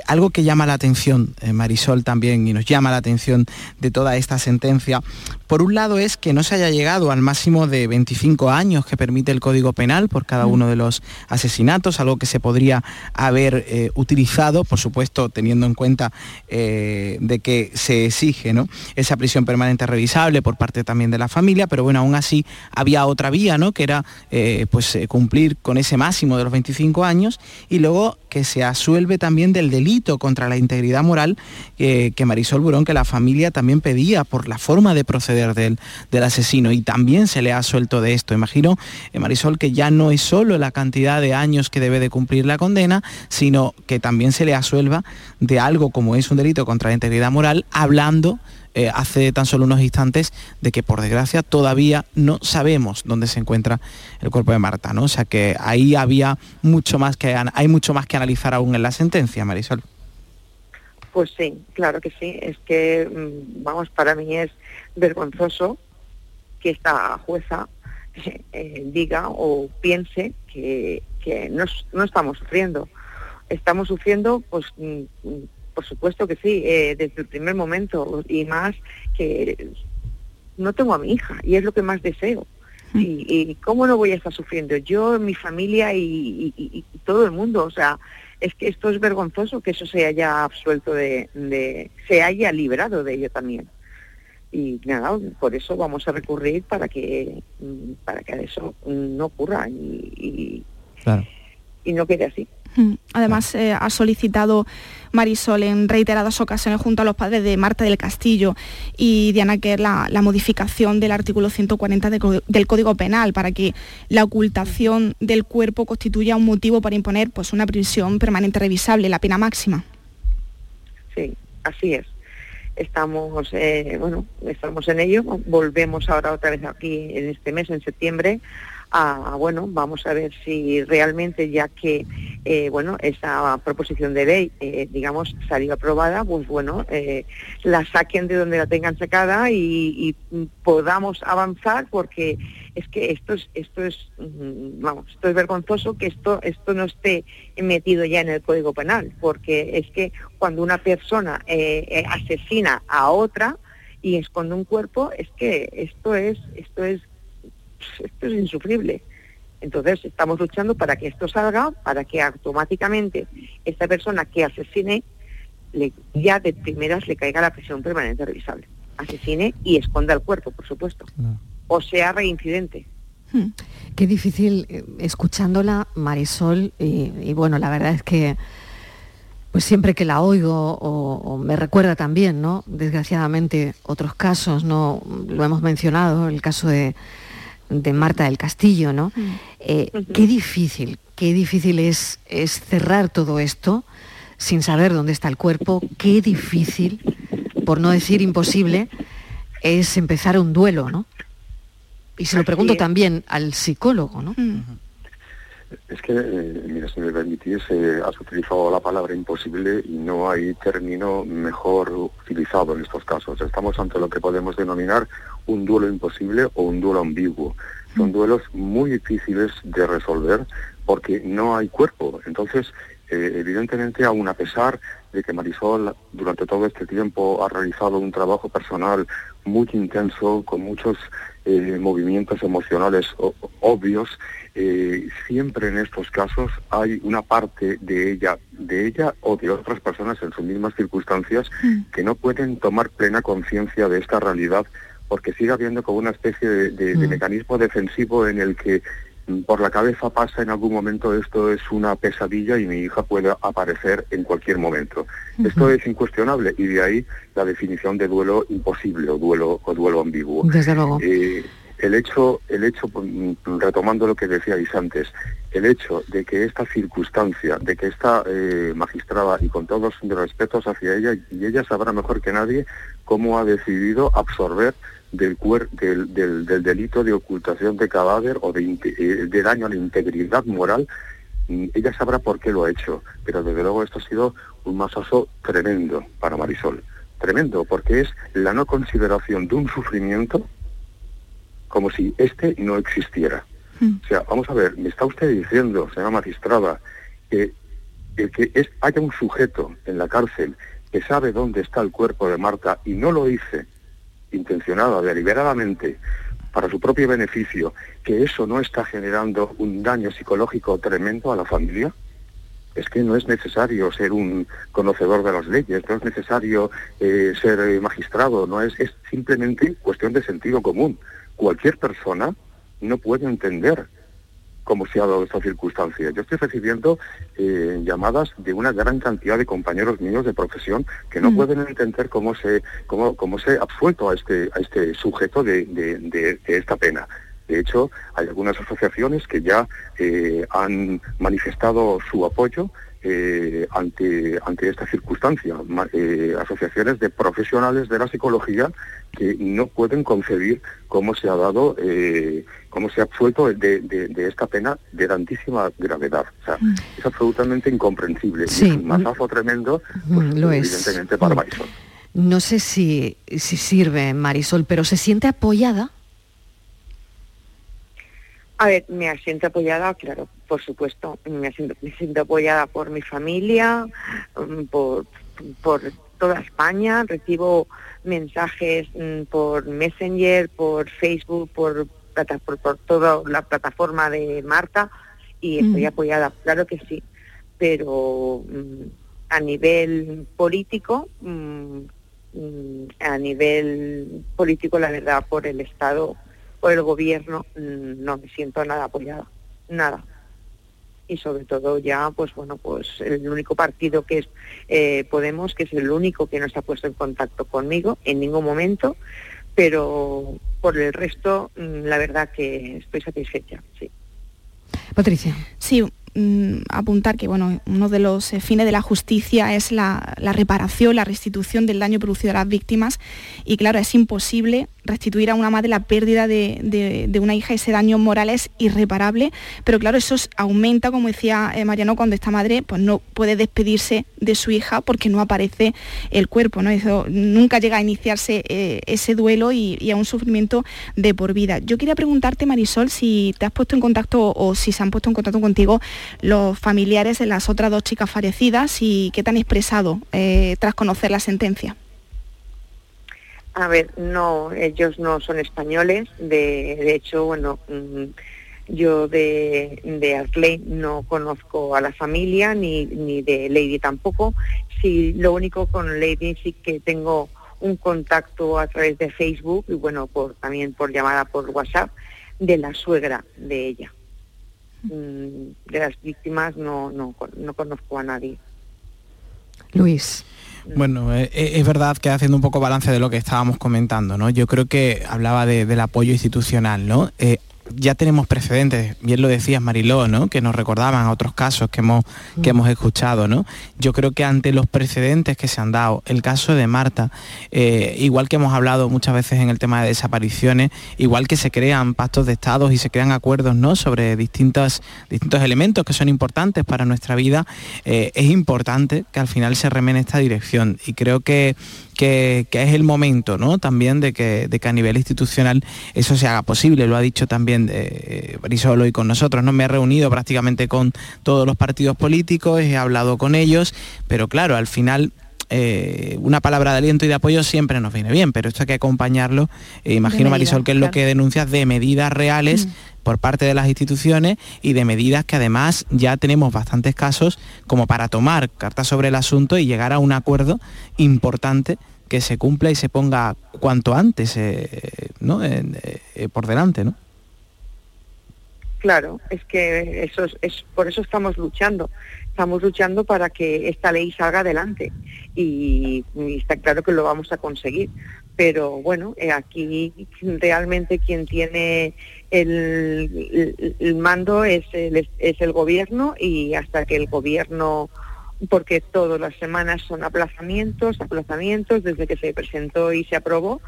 Algo que llama la atención, Marisol también, y nos llama la atención de toda esta sentencia, por un lado es que no se haya llegado al máximo de 25 años que permite el Código Penal por cada mm. uno de los asesinatos, algo que se podría haber utilizado, por supuesto, teniendo en cuenta de que se exige, ¿no? Esa prisión permanente revisable por parte también de la familia, pero bueno, aún así había otra vía, ¿no? Que era eh, pues eh, cumplir con ese máximo de los 25 años y luego que se asuelve también del delito contra la integridad moral que Marisol Burón, que la familia también pedía por la forma de proceder del, del asesino y también se le ha suelto de esto. Imagino, eh, Marisol, que ya no es solo la cantidad de años que debe de cumplir la condena, sino que también se le asuelva de algo como es un delito contra la integridad moral, hablando eh, hace tan solo unos instantes de que por desgracia todavía no sabemos dónde se encuentra el cuerpo de Marta, ¿no? O sea que ahí había mucho más que hay mucho más que analizar aún en la sentencia, Marisol. Pues sí, claro que sí. Es que, mm, vamos, para mí es vergonzoso que esta jueza eh, diga o piense que, no, no, estamos sufriendo. Estamos sufriendo pues mm, por supuesto que sí, eh, desde el primer momento y más que no tengo a mi hija y es lo que más deseo. Mm. Y, cómo no voy a estar sufriendo yo, mi familia y, todo el mundo. O sea, es que esto es vergonzoso que eso se haya absuelto de, se haya librado de ello también. Y nada, por eso vamos a recurrir para que para que eso no ocurra y, y no quede así. Mm. Además, eh, ha solicitado Marisol en reiteradas ocasiones junto a los padres de Marta del Castillo y Diana Kerr la, la modificación del artículo 140 del Código Penal para que la ocultación del cuerpo constituya un motivo para imponer pues, una prisión permanente revisable, la pena máxima. Sí, así es. Estamos, eh, bueno, estamos en ello. Volvemos ahora otra vez aquí en este mes, en septiembre, bueno, vamos a ver si realmente ya que, eh, bueno, esa proposición de ley, eh, digamos, salió aprobada, pues bueno, eh, la saquen de donde la tengan sacada y, podamos avanzar porque es que esto es, esto es, mm, vamos, esto es vergonzoso que esto, esto no esté metido ya en el Código Penal, porque es que cuando una persona asesina a otra, y esconde un cuerpo, es que esto es, esto es esto es insufrible. Entonces estamos luchando para que esto salga, para que automáticamente esta persona que asesine le, ya de primeras le caiga la prisión permanente revisable. Asesine y esconda el cuerpo, por supuesto. O sea reincidente. Hmm. Qué difícil eh, escuchándola, Marisol, y, bueno, la verdad es que pues siempre que la oigo o, me recuerda también, ¿no? Desgraciadamente otros casos, no lo hemos mencionado, el caso de de Marta del Castillo, ¿no? Mm. Eh, qué difícil, qué difícil es, es cerrar todo esto sin saber dónde está el cuerpo, qué difícil, por no decir imposible, es empezar un duelo, ¿no? Y se lo pregunto también al psicólogo, ¿no? Mm. Es que, eh, mira, si me permitís, eh, has utilizado la palabra imposible y no hay término mejor utilizado en estos casos. Estamos ante lo que podemos denominar un duelo imposible o un duelo ambiguo. Son duelos muy difíciles de resolver porque no hay cuerpo. Entonces, eh, evidentemente, aún a pesar de que Marisol durante todo este tiempo ha realizado un trabajo personal muy intenso, con muchos eh, movimientos emocionales obvios, eh, siempre en estos casos hay una parte de ella, de ella o de otras personas en sus mismas circunstancias mm. que no pueden tomar plena conciencia de esta realidad porque sigue habiendo como una especie de, mm. mecanismo defensivo en el que mm, por la cabeza pasa en algún momento esto es una pesadilla y mi hija puede aparecer en cualquier momento. Esto es incuestionable y de ahí la definición de duelo imposible o duelo o duelo ambiguo. Desde luego. Eh, el hecho, el hecho, pues, retomando lo que decíais antes, el hecho de que esta circunstancia, de que esta eh, magistrada, y con todos los respetos hacia ella, y ella sabrá mejor que nadie cómo ha decidido absorber del, del, del, delito de ocultación de cadáver o de, eh, de daño a la integridad moral, mm, ella sabrá por qué lo ha hecho, pero desde luego esto ha sido un masazo tremendo para Marisol, tremendo, porque es la no consideración de un sufrimiento como si este no existiera. O sea, vamos a ver, me está usted diciendo, señora magistrada, que que es, haya un sujeto en la cárcel que sabe dónde está el cuerpo de Marta y no lo dice intencionada, deliberadamente, para su propio beneficio, que eso no está generando un daño psicológico tremendo a la familia? Es que no es necesario ser un conocedor de las leyes, no es necesario eh, ser eh, magistrado, no es, es simplemente cuestión de sentido común. Cualquier persona no puede entender cómo se ha dado esta circunstancia. Yo estoy recibiendo eh, llamadas de una gran cantidad de compañeros míos de profesión que no pueden entender cómo se cómo, cómo se ha absuelto a este a este sujeto de, de, esta pena. De hecho, hay algunas asociaciones que ya eh, han manifestado su apoyo eh, ante, ante esta circunstancia. Eh, asociaciones de profesionales de la psicología que no pueden concebir cómo se ha dado, eh, cómo se ha absuelto de, esta pena de tantísima gravedad. O sea, mm. es absolutamente incomprensible. Sí. es un mazazo tremendo, pues, Lo evidentemente, para mm. Marisol. No sé si, si sirve, Marisol, pero ¿se siente apoyada? A ver, me siento apoyada, claro, por supuesto, me siento, apoyada por mi familia, mm, por, por toda España, recibo mensajes mm, por Messenger, por Facebook, por, por, toda la plataforma de Marta y estoy mm. apoyada, claro que sí, pero a nivel político, a nivel político la verdad por el Estado por el gobierno mm, no me siento nada apoyada, nada. Y sobre todo ya, pues bueno, pues el único partido que es eh, Podemos, que es el único que no se ha puesto en contacto conmigo en ningún momento, pero por el resto, mm, la verdad que estoy satisfecha, sí. Patricia. Sí, Mm, apuntar que bueno, uno de los eh, fines de la justicia es la, reparación, la restitución del daño producido a las víctimas y claro, es imposible restituir a una madre la pérdida de, una hija, ese daño moral es irreparable, pero claro, eso aumenta, como decía eh, Mariano, cuando esta madre pues, no puede despedirse de su hija porque no aparece el cuerpo, ¿no? Eso nunca llega a iniciarse eh, ese duelo y, y, a un sufrimiento de por vida. Yo quería preguntarte, Marisol, si te has puesto en contacto o si se han puesto en contacto contigo los familiares de las otras dos chicas fallecidas y qué te han expresado eh, tras conocer la sentencia. A ver, no, ellos no son españoles. De, hecho, bueno, mm, yo de, de Arley no conozco a la familia ni, ni de Lady tampoco. Sí, lo único con Lady sí que tengo un contacto a través de Facebook y bueno, por, también por llamada por WhatsApp de la suegra de ella. Mm, de las víctimas no, no, no conozco a nadie. Luis. Bueno, eh, eh, es verdad que haciendo un poco balance de lo que estábamos comentando, ¿no? Yo creo que hablaba del apoyo institucional, ¿no? Eh, ya tenemos precedentes, bien lo decías Mariló, ¿no? que nos recordaban otros casos que hemos, que hemos escuchado. ¿no? Yo creo que ante los precedentes que se han dado, el caso de Marta, eh, igual que hemos hablado muchas veces en el tema de desapariciones, igual que se crean pactos de estados y se crean acuerdos ¿no? sobre distintos, distintos elementos que son importantes para nuestra vida, eh, es importante que al final se remene esta dirección. Y creo que que, es el momento ¿no? también de que, de que, a nivel institucional eso se haga posible. Lo ha dicho también eh, Brisolo y con nosotros. ¿no? Me he reunido prácticamente con todos los partidos políticos, he hablado con ellos, pero claro, al final eh, una palabra de aliento y de apoyo siempre nos viene bien, pero esto hay que acompañarlo, eh, imagino Marisol que es lo que denuncias de medidas reales mm. por parte de las instituciones y de medidas que además ya tenemos bastantes casos como para tomar cartas sobre el asunto y llegar a un acuerdo importante que se cumpla y se ponga cuanto antes eh, ¿no? por delante, ¿no? Claro, es que eso es, por eso estamos luchando. Estamos luchando para que esta ley salga adelante y, está claro que lo vamos a conseguir. Pero bueno, eh, aquí realmente quien tiene el, mando es el, es el gobierno y hasta que el gobierno porque todas las semanas son aplazamientos, aplazamientos desde que se presentó y se aprobó,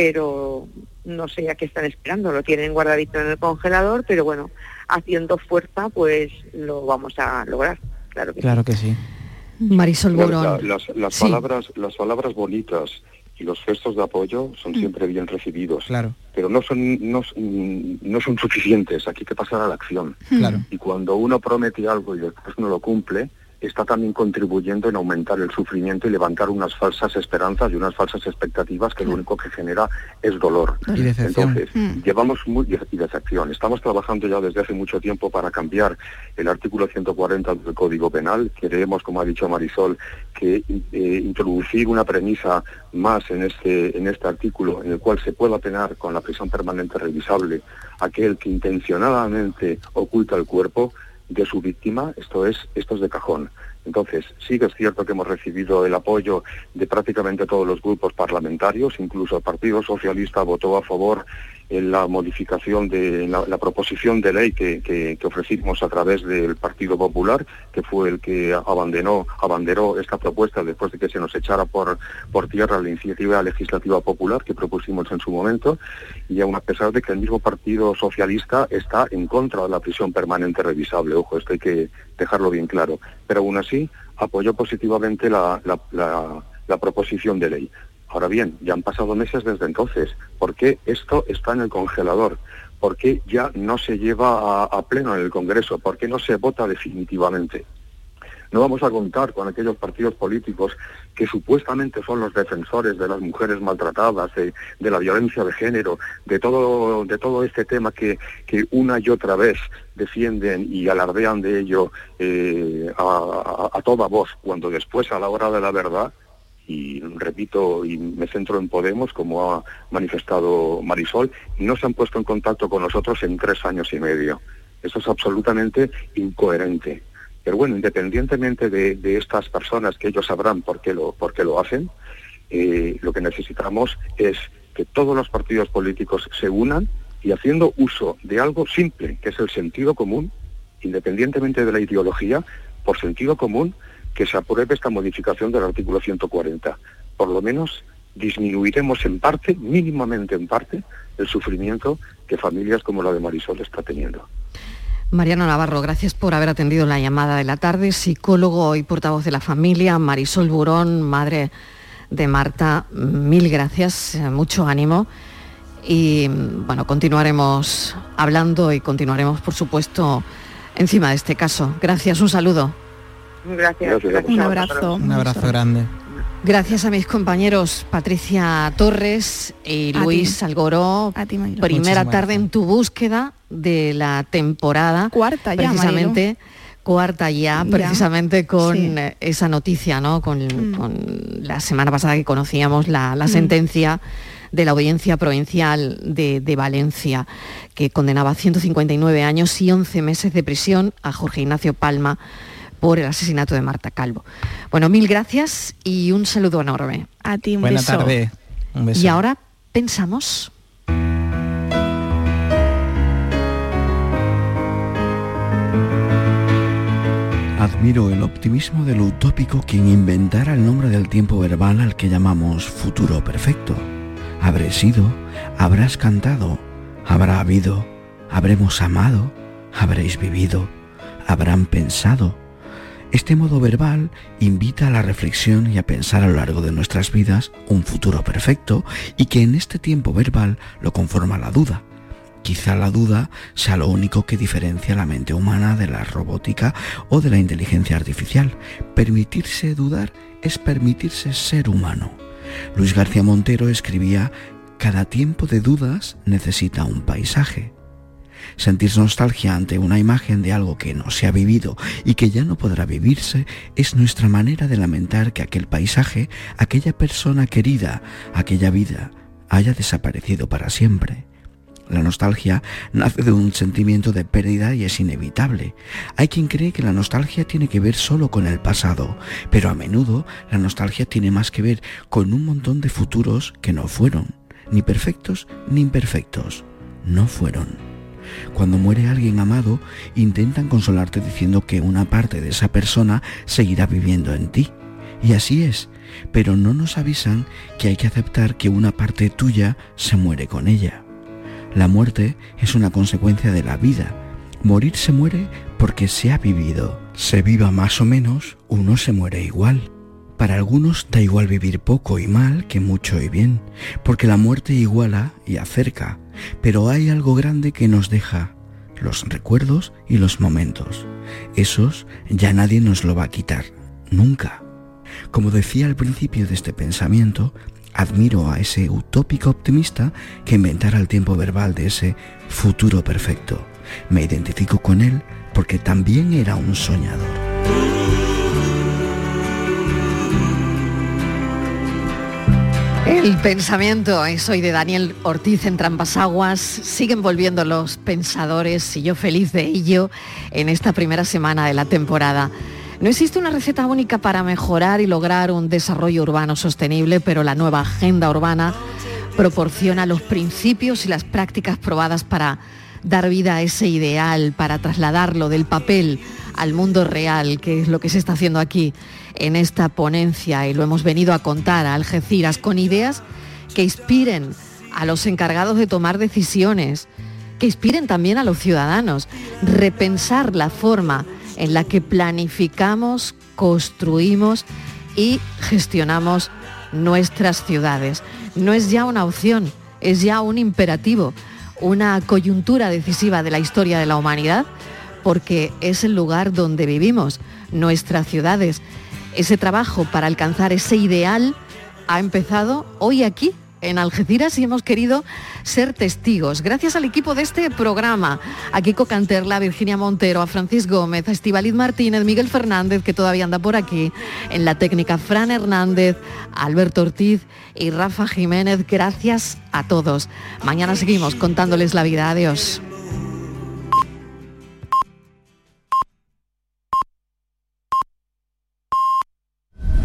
pero no sé a qué están esperando, lo tienen guardadito en el congelador, pero bueno, haciendo fuerza pues lo vamos a lograr, claro que claro Que sí. Marisol Las, palabras, las palabras bonitas y los gestos de apoyo son Mm. siempre bien recibidos. Claro. Pero no son, no, son- no son suficientes, aquí hay que pasar a la acción. Claro. Y cuando uno promete algo y después no lo cumple, está también contribuyendo en aumentar el sufrimiento y levantar unas falsas esperanzas y unas falsas expectativas que lo único que genera es dolor. Y decepción. Entonces, llevamos muy y decepción. Estamos trabajando ya desde hace mucho tiempo para cambiar el artículo 140 del Código Penal. Queremos, como ha dicho Marisol, que eh, introducir una premisa más en este en este artículo en el cual se pueda penar con la prisión permanente revisable aquel que intencionadamente oculta el cuerpo de su víctima, esto es, esto es de cajón. Entonces, sí que es cierto que hemos recibido el apoyo de prácticamente todos los grupos parlamentarios, incluso el Partido Socialista votó a favor la modificación de la, proposición de ley que, que- ofrecimos a través del Partido Popular, que fue el que abandonó, abanderó esta propuesta después de que se nos echara por, por tierra la iniciativa legislativa popular que propusimos en su momento, y aún a pesar de que el mismo Partido Socialista está en contra de la prisión permanente revisable, ojo, esto hay que dejarlo bien claro, pero aún así apoyó positivamente la- la proposición de ley. Ahora bien, ya han pasado meses desde entonces. ¿Por qué esto está en el congelador? ¿Por qué ya no se lleva a, pleno en el Congreso? ¿Por qué no se vota definitivamente? No vamos a contar con aquellos partidos políticos que supuestamente son los defensores de las mujeres maltratadas, de, la violencia de género, de todo, de todo este tema que, una y otra vez defienden y alardean de ello eh, a- a toda voz, cuando después a la hora de la verdad y repito y me centro en Podemos, como ha manifestado Marisol, no se han puesto en contacto con nosotros en tres años y medio. Eso es absolutamente incoherente. Pero bueno, independientemente de, de estas personas que ellos sabrán por qué lo, por qué lo hacen, eh, lo que necesitamos es que todos los partidos políticos se unan y haciendo uso de algo simple, que es el sentido común, independientemente de la ideología, por sentido común, que se apruebe esta modificación del artículo 140. Por lo menos disminuiremos en parte, mínimamente en parte, el sufrimiento que familias como la de Marisol está teniendo. Mariano Navarro, gracias por haber atendido la llamada de la tarde, psicólogo y portavoz de la familia, Marisol Burón, madre de Marta, mil gracias, eh, mucho ánimo y bueno, continuaremos hablando y continuaremos, por supuesto, encima de este caso. Gracias, un saludo. Gracias. Un abrazo. Un abrazo grande. Gracias a mis compañeros Patricia Torres y A Luis ti. Algoró. Primera Muchísimas tarde en tu búsqueda de la temporada. Cuarta ya, Precisamente. Cuarta ya, Ya. precisamente con Sí. esa noticia, ¿no? Con, Mm. con la semana pasada que conocíamos la, la Mm. sentencia de la Audiencia Provincial de, de Valencia, que condenaba a 159 años y 11 meses de prisión a Jorge Ignacio Palma por el asesinato de Marta Calvo. Bueno, mil gracias y un saludo enorme. A ti un Buena beso. tarde. Un beso. Y ahora pensamos. Admiro el optimismo de lo utópico quien inventara el nombre del tiempo verbal al que llamamos futuro perfecto. Habré sido, habrás cantado, habrá habido, habremos amado, habréis vivido, habrán pensado. Este modo verbal invita a la reflexión y a pensar a lo largo de nuestras vidas un futuro perfecto y que en este tiempo verbal lo conforma la duda. Quizá la duda sea lo único que diferencia la mente humana de la robótica o de la inteligencia artificial. Permitirse dudar es permitirse ser humano. Luis García Montero escribía, cada tiempo de dudas necesita un paisaje. Sentir nostalgia ante una imagen de algo que no se ha vivido y que ya no podrá vivirse es nuestra manera de lamentar que aquel paisaje, aquella persona querida, aquella vida haya desaparecido para siempre. La nostalgia nace de un sentimiento de pérdida y es inevitable. Hay quien cree que la nostalgia tiene que ver solo con el pasado, pero a menudo la nostalgia tiene más que ver con un montón de futuros que no fueron, ni perfectos ni imperfectos, no fueron. Cuando muere alguien amado, intentan consolarte diciendo que una parte de esa persona seguirá viviendo en ti. Y así es, pero no nos avisan que hay que aceptar que una parte tuya se muere con ella. La muerte es una consecuencia de la vida. Morir se muere porque se ha vivido. Se viva más o menos, uno se muere igual. Para algunos da igual vivir poco y mal que mucho y bien, porque la muerte iguala y acerca, pero hay algo grande que nos deja, los recuerdos y los momentos. Esos ya nadie nos lo va a quitar, nunca. Como decía al principio de este pensamiento, admiro a ese utópico optimista que inventara el tiempo verbal de ese futuro perfecto. Me identifico con él porque también era un soñador. El pensamiento es hoy de Daniel Ortiz en Trampas Aguas. Siguen volviendo los pensadores y yo feliz de ello en esta primera semana de la temporada. No existe una receta única para mejorar y lograr un desarrollo urbano sostenible, pero la nueva agenda urbana proporciona los principios y las prácticas probadas para dar vida a ese ideal, para trasladarlo del papel al mundo real, que es lo que se está haciendo aquí en esta ponencia y lo hemos venido a contar a Algeciras con ideas que inspiren a los encargados de tomar decisiones, que inspiren también a los ciudadanos, repensar la forma en la que planificamos, construimos y gestionamos nuestras ciudades. No es ya una opción, es ya un imperativo, una coyuntura decisiva de la historia de la humanidad, porque es el lugar donde vivimos, nuestras ciudades, ese trabajo para alcanzar ese ideal ha empezado hoy aquí en Algeciras y hemos querido ser testigos. Gracias al equipo de este programa, a Kiko Canterla, a Virginia Montero, a Francis Gómez, a Estibaliz Martínez, Miguel Fernández, que todavía anda por aquí, en la técnica Fran Hernández, Alberto Ortiz y Rafa Jiménez. Gracias a todos. Mañana seguimos contándoles la vida. Adiós.